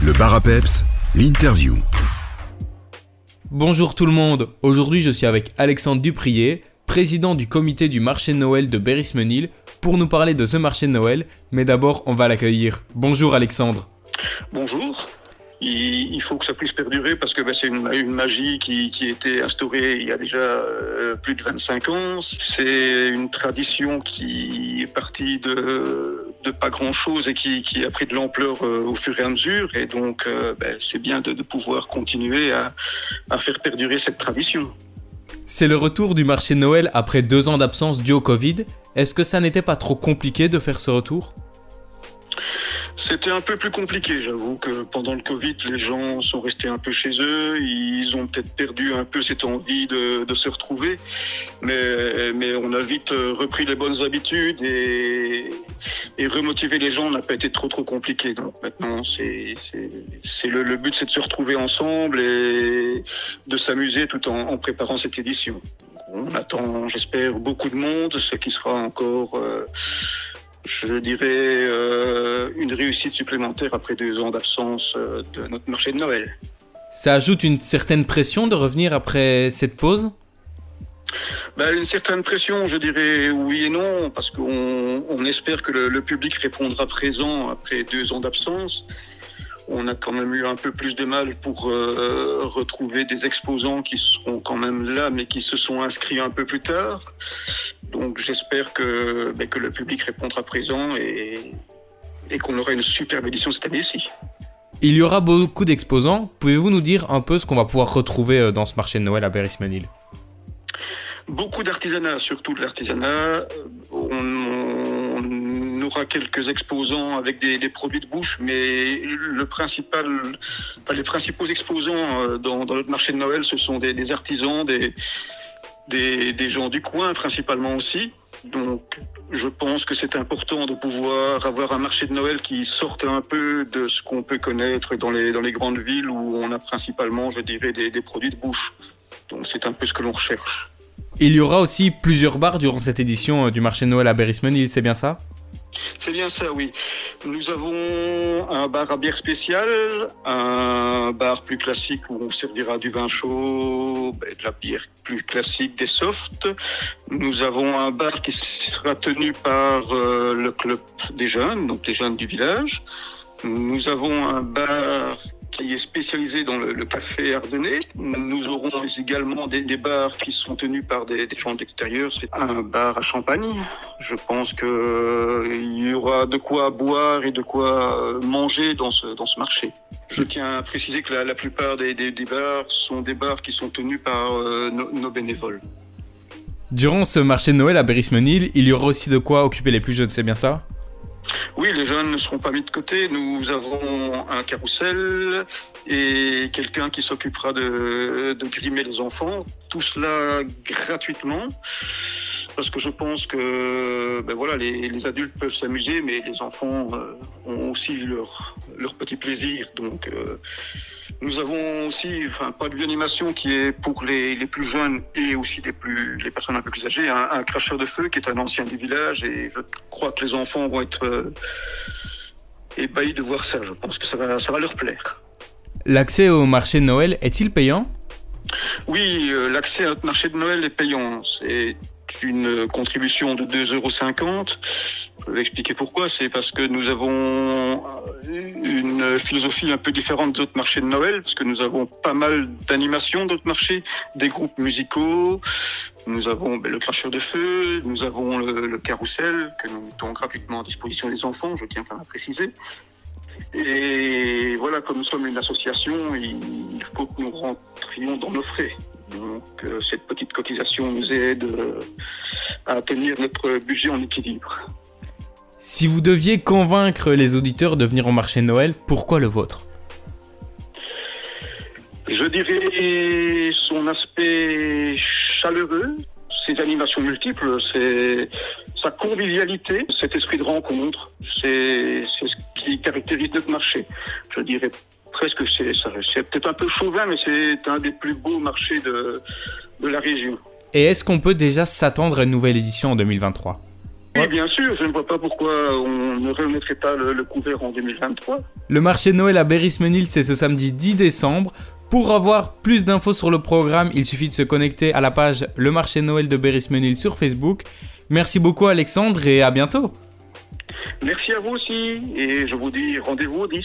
Le bar à peps, l'interview. Bonjour tout le monde, aujourd'hui je suis avec Alexandre Duprier, président du comité du marché de Noël de Berrismenil, pour nous parler de ce marché de Noël, mais d'abord on va l'accueillir. Bonjour Alexandre. Bonjour. Il, il faut que ça puisse perdurer parce que ben, c'est une, une magie qui, qui a été instaurée il y a déjà euh, plus de 25 ans. C'est une tradition qui est partie de, de pas grand-chose et qui, a pris de l'ampleur euh, au fur et à mesure. Et donc, euh, ben, c'est bien de, de pouvoir continuer à, à faire perdurer cette tradition. C'est le retour du marché de Noël après deux ans d'absence dû au Covid. Est-ce que ça n'était pas trop compliqué de faire ce retour? C'était un peu plus compliqué, j'avoue que pendant le Covid, les gens sont restés un peu chez eux, ils ont peut-être perdu un peu cette envie de, de se retrouver, mais, mais on a vite euh, repris les bonnes habitudes et, et remotiver les gens n'a pas été trop trop compliqué. Donc maintenant, c'est le, le but, c'est de se retrouver ensemble et de s'amuser tout en, en préparant cette édition. On attend, j'espère, beaucoup de monde, ce qui sera encore, euh, je dirais, euh, une réussite supplémentaire après deux ans d'absence euh, de notre marché de Noël. Ça ajoute une certaine pression de revenir après cette pause? Ben, une certaine pression, je dirais oui et non, parce qu'on on espère que le, le public répondra présent après deux ans d'absence. On a quand même eu un peu plus de mal pour euh, retrouver des exposants qui seront quand même là, mais qui se sont inscrits un peu plus tard. Donc j'espère que, ben, que le public répondra présent et, et qu'on aura une superbe édition cette année-ci. Il y aura beaucoup d'exposants. Pouvez-vous nous dire un peu ce qu'on va pouvoir retrouver euh, dans ce marché de Noël à Berrismenil Beaucoup d'artisanat, surtout de l'artisanat. On, on aura quelques exposants avec des, des produits de bouche, mais le principal, enfin, les principaux exposants euh, dans, dans notre marché de Noël, ce sont des, des artisans, des, des, gens du coin principalement aussi. Donc, je pense que c'est important de pouvoir avoir un marché de Noël qui sorte un peu de ce qu'on peut connaître dans les, dans les grandes villes où on a principalement, je dirais, des, produits de bouche. Donc, c'est un peu ce que l'on recherche. Il y aura aussi plusieurs bars durant cette édition euh, du marché de Noël à Berrismenil, c'est bien ça? C'est bien ça, oui. Nous avons un bar à bière spéciale, un bar plus classique où on servira du vin chaud, ben, de la bière plus classique, des softs. Nous avons un bar qui sera tenu par euh, le club des jeunes, donc les jeunes du village. Nous avons un bar qui est spécialisé dans le, café ardennais. Nous aurons également des, bars qui sont tenus par des, gens d'extérieur. C'est un bar à champagne. Je pense que euh, y aura de quoi boire et de quoi euh, manger dans ce, dans ce marché. Je tiens à préciser que la, plupart des, bars sont des bars qui sont tenus par euh, nos, bénévoles. Durant ce marché de Noël à Berrismenil, il y aura aussi de quoi occuper les plus jeunes, c'est bien ça? Oui, les jeunes ne seront pas mis de côté. Nous avons un carrousel et quelqu'un qui s'occupera de, de grimer les enfants. Tout cela gratuitement. Parce que je pense que ben voilà, les, les adultes peuvent s'amuser, mais les enfants euh, ont aussi leur, leur petit plaisir. Donc, euh, nous avons aussi, enfin, pas de animation qui est pour les, les plus jeunes et aussi les, plus, les personnes un peu plus âgées, un, un cracheur de feu qui est un ancien du village et je crois que les enfants vont être euh, ébahis de voir ça. Je pense que ça va, ça va leur plaire. L'accès au marché de Noël est-il payant? Oui, euh, l'accès à notre marché de Noël est payant. C'est une contribution de 2,50 euros. Je vais expliquer pourquoi. C'est parce que nous avons une philosophie un peu différente d'autres marchés de Noël, parce que nous avons pas mal d'animations d'autres marchés, des groupes musicaux. Nous avons ben, le cracheur de feu, nous avons le, le carrousel que nous mettons gratuitement à disposition des enfants, je tiens quand même à préciser. Et voilà, comme nous sommes une association, il faut que nous rentrions dans nos frais. Donc euh, cette petite cotisation nous aide euh, à tenir notre budget en équilibre. Si vous deviez convaincre les auditeurs de venir au marché de Noël, pourquoi le vôtre? Je dirais son aspect chaleureux, ses animations multiples, sa convivialité, cet esprit de rencontre, c'est ce qui caractérise notre marché. Je dirais presque que c'est c'est peut-être un peu chauvin, mais c'est un des plus beaux marchés de, de la région. Et est-ce qu'on peut déjà s'attendre à une nouvelle édition en 2023 Oui, bien sûr, je ne vois pas pourquoi on ne remettrait pas le, le couvert en 2023. Le marché de Noël à Berrismenil, c'est ce samedi 10 décembre. Pour avoir plus d'infos sur le programme, il suffit de se connecter à la page Le marché de Noël de Berrismenil sur Facebook. Merci beaucoup Alexandre et à bientôt. Merci à vous aussi, et je vous dis rendez-vous au 10.